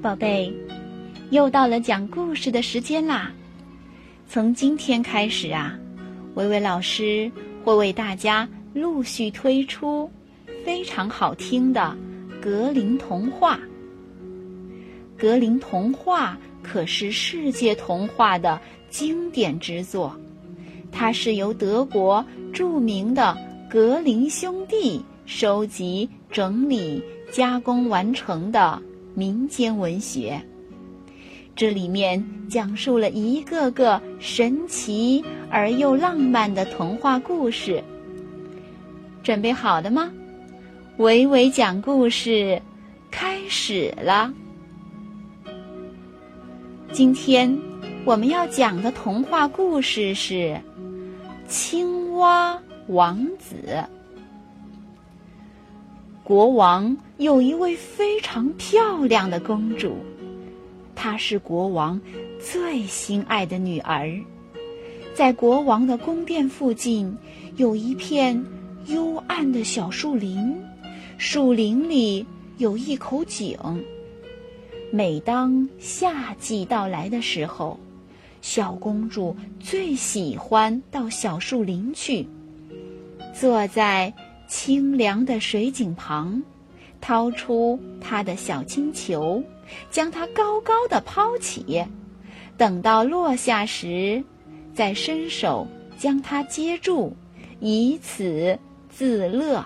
宝贝，又到了讲故事的时间啦！从今天开始啊，维维老师会为大家陆续推出非常好听的格林童话。格林童话可是世界童话的经典之作，它是由德国著名的格林兄弟收集、整理、加工完成的。民间文学，这里面讲述了一个个神奇而又浪漫的童话故事。准备好了吗？伟伟讲故事开始了。今天我们要讲的童话故事是《青蛙王子》。国王有一位非常漂亮的公主，她是国王最心爱的女儿。在国王的宫殿附近有一片幽暗的小树林，树林里有一口井。每当夏季到来的时候，小公主最喜欢到小树林去，坐在。清凉的水井旁，掏出他的小金球，将它高高的抛起，等到落下时，再伸手将它接住，以此自乐。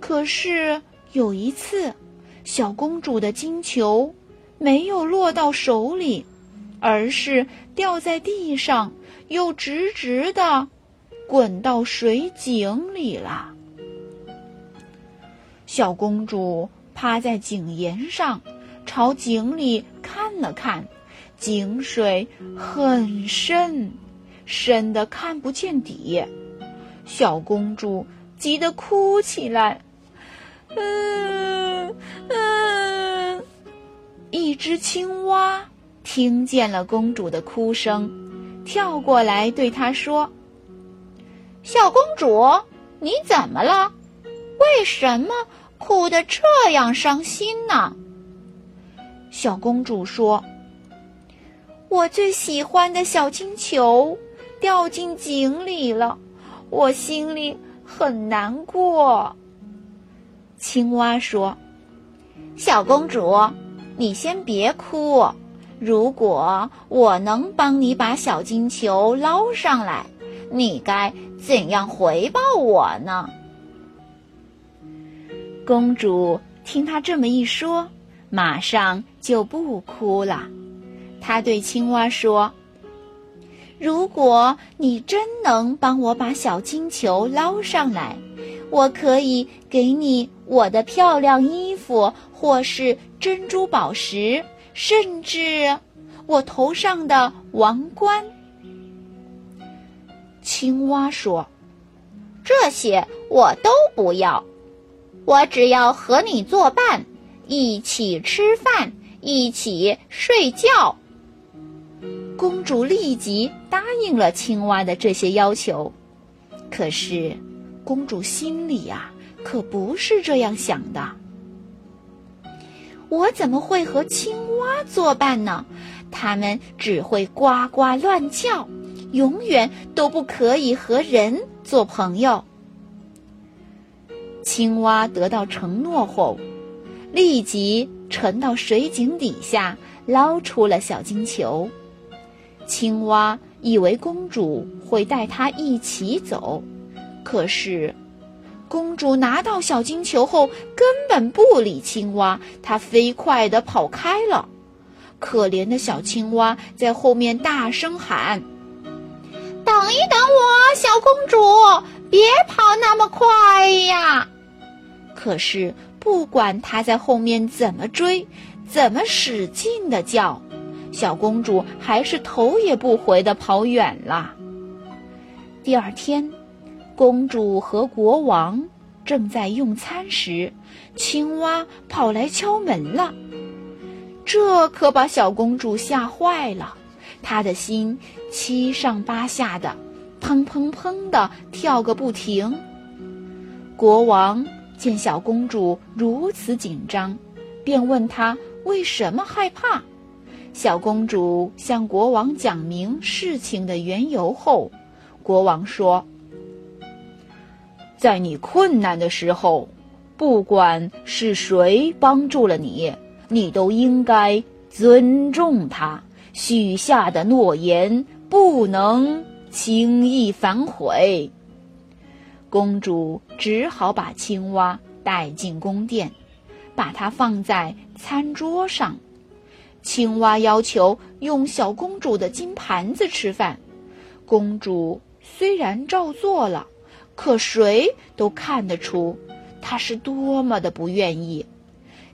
可是有一次，小公主的金球没有落到手里，而是掉在地上，又直直的。滚到水井里了。小公主趴在井沿上，朝井里看了看，井水很深，深的看不见底。小公主急得哭起来，嗯嗯。一只青蛙听见了公主的哭声，跳过来对她说。小公主，你怎么了？为什么哭得这样伤心呢？小公主说：“我最喜欢的小金球掉进井里了，我心里很难过。”青蛙说：“小公主，你先别哭。如果我能帮你把小金球捞上来，你该……”怎样回报我呢？公主听他这么一说，马上就不哭了。她对青蛙说：“如果你真能帮我把小金球捞上来，我可以给你我的漂亮衣服，或是珍珠宝石，甚至我头上的王冠。”青蛙说：“这些我都不要，我只要和你作伴，一起吃饭，一起睡觉。”公主立即答应了青蛙的这些要求。可是，公主心里呀，可不是这样想的。我怎么会和青蛙作伴呢？它们只会呱呱乱叫。永远都不可以和人做朋友。青蛙得到承诺后，立即沉到水井底下，捞出了小金球。青蛙以为公主会带它一起走，可是，公主拿到小金球后根本不理青蛙，它飞快地跑开了。可怜的小青蛙在后面大声喊。等一等我，小公主，别跑那么快呀！可是不管他在后面怎么追，怎么使劲的叫，小公主还是头也不回的跑远了。第二天，公主和国王正在用餐时，青蛙跑来敲门了，这可把小公主吓坏了。她的心七上八下的，砰砰砰的跳个不停。国王见小公主如此紧张，便问她为什么害怕。小公主向国王讲明事情的缘由后，国王说：“在你困难的时候，不管是谁帮助了你，你都应该尊重他许下的诺言，不能轻易反悔。”公主只好把青蛙带进宫殿，把它放在餐桌上。青蛙要求用小公主的金盘子吃饭，公主虽然照做了，可谁都看得出她是多么的不愿意。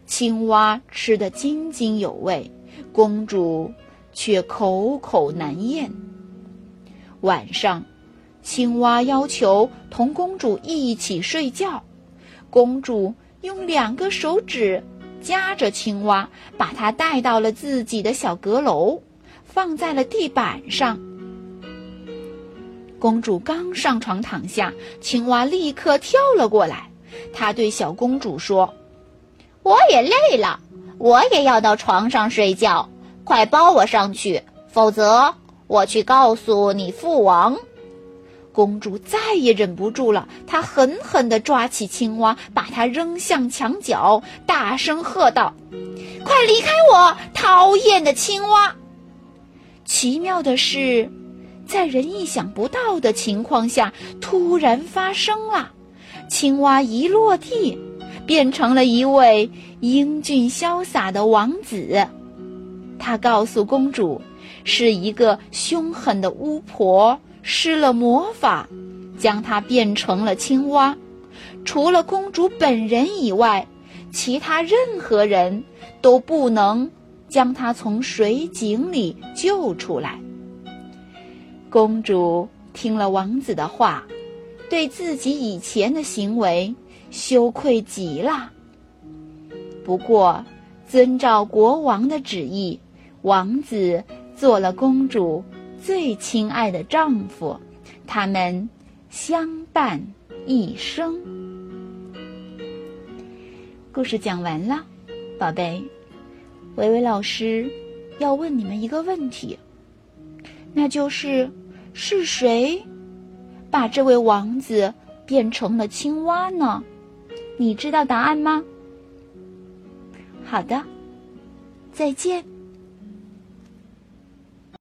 青蛙吃得津津有味，公主却口口难咽。晚上。青蛙要求同公主一起睡觉，公主用两个手指夹着青蛙，把它带到了自己的小阁楼，放在了地板上。公主刚上床躺下，青蛙立刻跳了过来。他对小公主说：“我也累了，我也要到床上睡觉，快抱我上去，否则我去告诉你父王。”公主再也忍不住了，她狠狠地抓起青蛙，把它扔向墙角，大声喝道：“快离开我，讨厌的青蛙！”奇妙的是，在人意想不到的情况下，突然发生了。青蛙一落地，变成了一位英俊潇洒的王子。他告诉公主，是一个凶狠的巫婆。施了魔法，将它变成了青蛙。除了公主本人以外，其他任何人都不能将她从水井里救出来。公主听了王子的话，对自己以前的行为羞愧极了。不过，遵照国王的旨意，王子做了公主。最亲爱的丈夫，他们相伴一生。故事讲完了，宝贝，维维老师要问你们一个问题，那就是是谁把这位王子变成了青蛙呢？你知道答案吗？好的，再见。